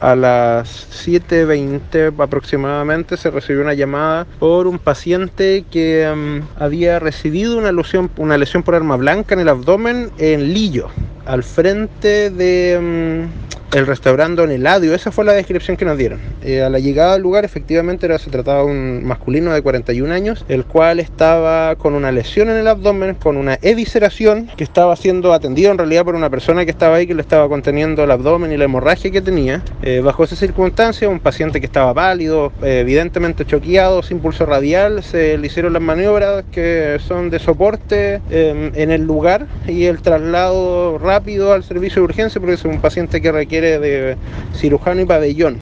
a las 7.20 aproximadamente se recibió una llamada por un paciente que mm, había recibido una lesión, una lesión por arma blanca en el abdomen en Lillo, al frente de... mm, el restaurante Don Eladio, esa fue la descripción que nos dieron. Eh, a la llegada al lugar, efectivamente, era, se trataba de un masculino de 41 años, el cual estaba con una lesión en el abdomen, con una evisceración, que estaba siendo atendido en realidad por una persona que estaba ahí, que le estaba conteniendo el abdomen y la hemorragia que tenía. Eh, bajo esa circunstancia, un paciente que estaba pálido, eh, evidentemente choqueado, sin pulso radial, se le hicieron las maniobras que son de soporte eh, en el lugar y el traslado rápido al servicio de urgencia, porque es un paciente que de cirujano y pabellón.